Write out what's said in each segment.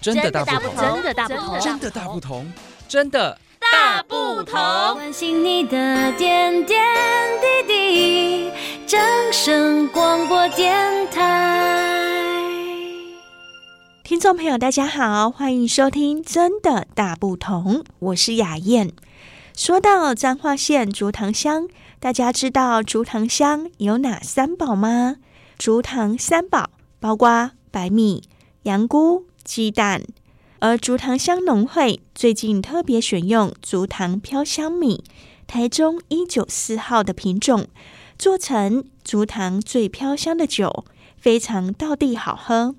真的大不同，真的大不同，真的大不同，真的大不同。关心你的点点滴滴，掌声广播电台。听众朋友，大家好，欢迎收听《真的大不同》，我是雅燕。说到彰化县竹塘乡，大家知道竹塘乡有哪三宝吗？竹塘三宝包括白米、羊菇、鸡蛋。而竹塘乡农会最近特别选用竹塘飘香米，台中一九四号的品种，做成竹塘最飘香的酒，非常道地好喝。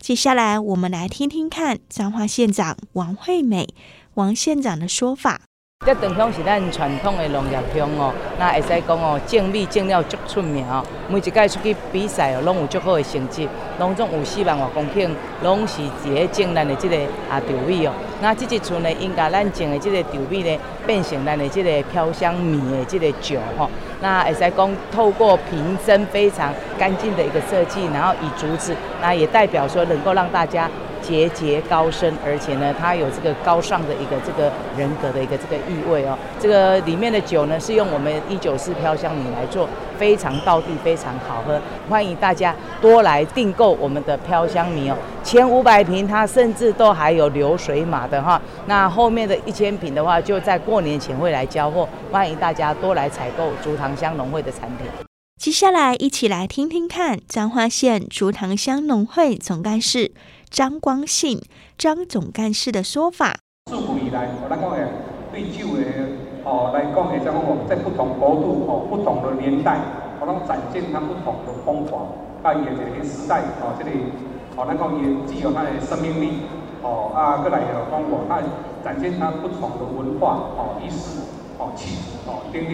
接下来我们来听听看彰化县长王惠美王县长的说法。这长乡是咱传统的农业乡哦，那会使讲哦，种米种了足出名哦，每一届出去比赛哦，拢有足好的成绩，拢总有四万外公顷，拢是一个种咱的这个啊稻米哦。那这一村呢，应该咱种的这个稻米呢，变成咱的这个飘香米的这个酒哈。那会使讲透过瓶身非常干净的一个设计，然后以竹子，那也代表说能够让大家。节节高升，而且呢，它有这个高尚的一个这个人格的一个这个意味哦。这个里面的酒呢，是用我们一九四飘香米来做，非常道地，非常好喝。欢迎大家多来订购我们的飘香米哦。前五百瓶它甚至都还有流水码的哈。那后面的一千瓶的话，就在过年前会来交货。欢迎大家多来采购竹塘乡农会的产品。接下来一起来听听看彰化县竹塘乡农会总干事。张光信张总干事的说法：自古以来，我来讲诶，对酒诶，哦来讲诶，像我在不同国度哦，不同的年代，我拢展现它不同的风华。在伊个这个时代哦，这里哦，来讲也具有它的生命力哦啊，过来的讲我，它展现它不同的文化哦，意识哦，气质哦，等等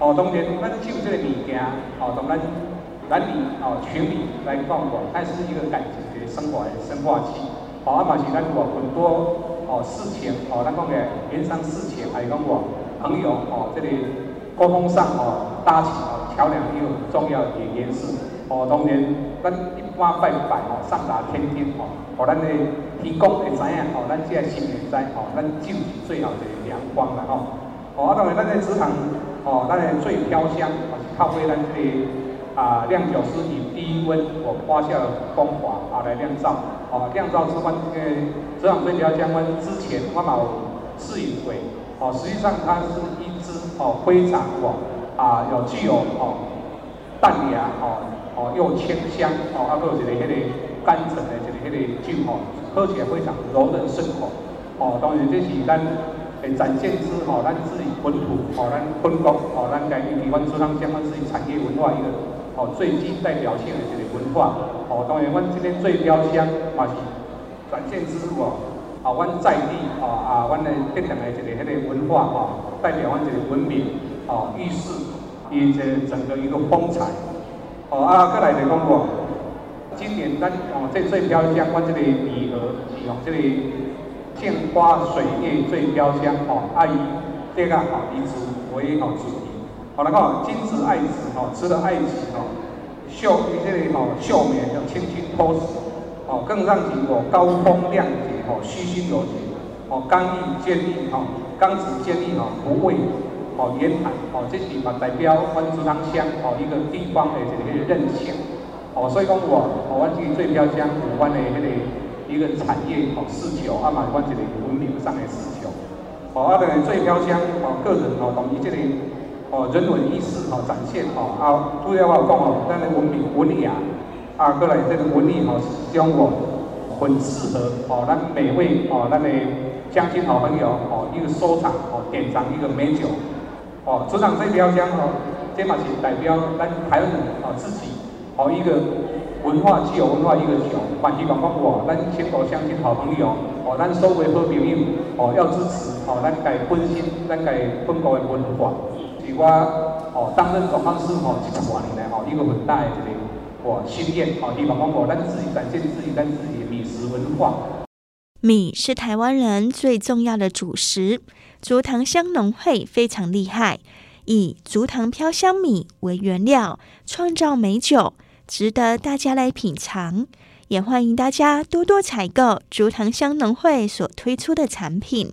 哦，当然咱酒这个物件哦，同咱男女哦，群里来讲我，它是一个感情。生活的生化器，好啊嘛是咱我很多哦事情哦，咱讲嘅人生事情，还有讲我朋友哦，这里沟通上哦搭起哦桥梁一个很重要的元素哦。当然，咱一般拜拜哦，上达天听哦，哦，咱的提供会知影哦，咱即个新年知哦，咱酒是最好的阳光啦吼。哦，啊当然，咱的职场哦，咱的最飘香哦，是靠为咱这里。啊，酿酒师以低温我发酵的风华啊来酿造，哦、啊，酿造之后，这个这样这条江湾之前我冇试饮过，哦，实际上它是一支哦非常哦啊有具有哦淡雅哦哦又清香哦，啊，搁有一个迄个甘醇的一个迄个酒哦，喝起来非常柔韧顺口，哦，当然这是咱诶展现之哦咱自己本土哦咱本国哦咱家己台湾竹塘相关自己产业文化一个。哦，最具代表性的这个文化，哦，当然，阮今天最飘香，嘛是展现之物哦，啊，阮在地，啊啊，阮的特点的这个迄个文化，哈，代表阮这个文明，哦，意识，以及整个一个风采，哦啊，再来就讲过，今年咱哦这最飘香，阮这个米鹅是用这个镜花水月最飘香，哦，阿姨，这个好以此为好主题。好了哈，君子爱子哈，吃了爱子哈，秀你这里哈秀美要轻轻脱俗，哦，更让你我高风亮节哈，虚心有节，哦，刚毅坚毅哈，刚直坚毅哈，不畏哦严寒哦，这是嘛代表阮竹塘乡哦一个地方的这个韧性，哦，所以讲我哦，阮这个最飘香有关的那个一个产业哦，事求啊嘛，阮这个文明上的事求，哦，啊，的最飘香哦，个人哦，同意这里。哦，人文意识哦，展现哦啊，主要话讲哦，咱的文明文雅啊，啊过来这个文艺哦，将我很适合哦，咱每位哦，咱的乡亲好朋友哦，一个收藏哦，典藏一个美酒哦，竹塘这飘香哦，这嘛是代表咱台湾人哦自己哦一个文化具有文化一个酒，反正讲讲我咱全国乡亲好朋友哦，咱所谓好朋友哦，要支持哦，咱家本心咱家本国的文化。我哦，担任总干事哦，几十年来哦，一个很大的这个哦心愿哦，希望讲我咱自己展现自己咱自己的米食文化。米是台湾人最重要的主食，竹塘乡农会非常厉害，以竹塘飘香米为原料创造美酒，值得大家来品尝。也欢迎大家多多采购竹塘乡农会所推出的产品。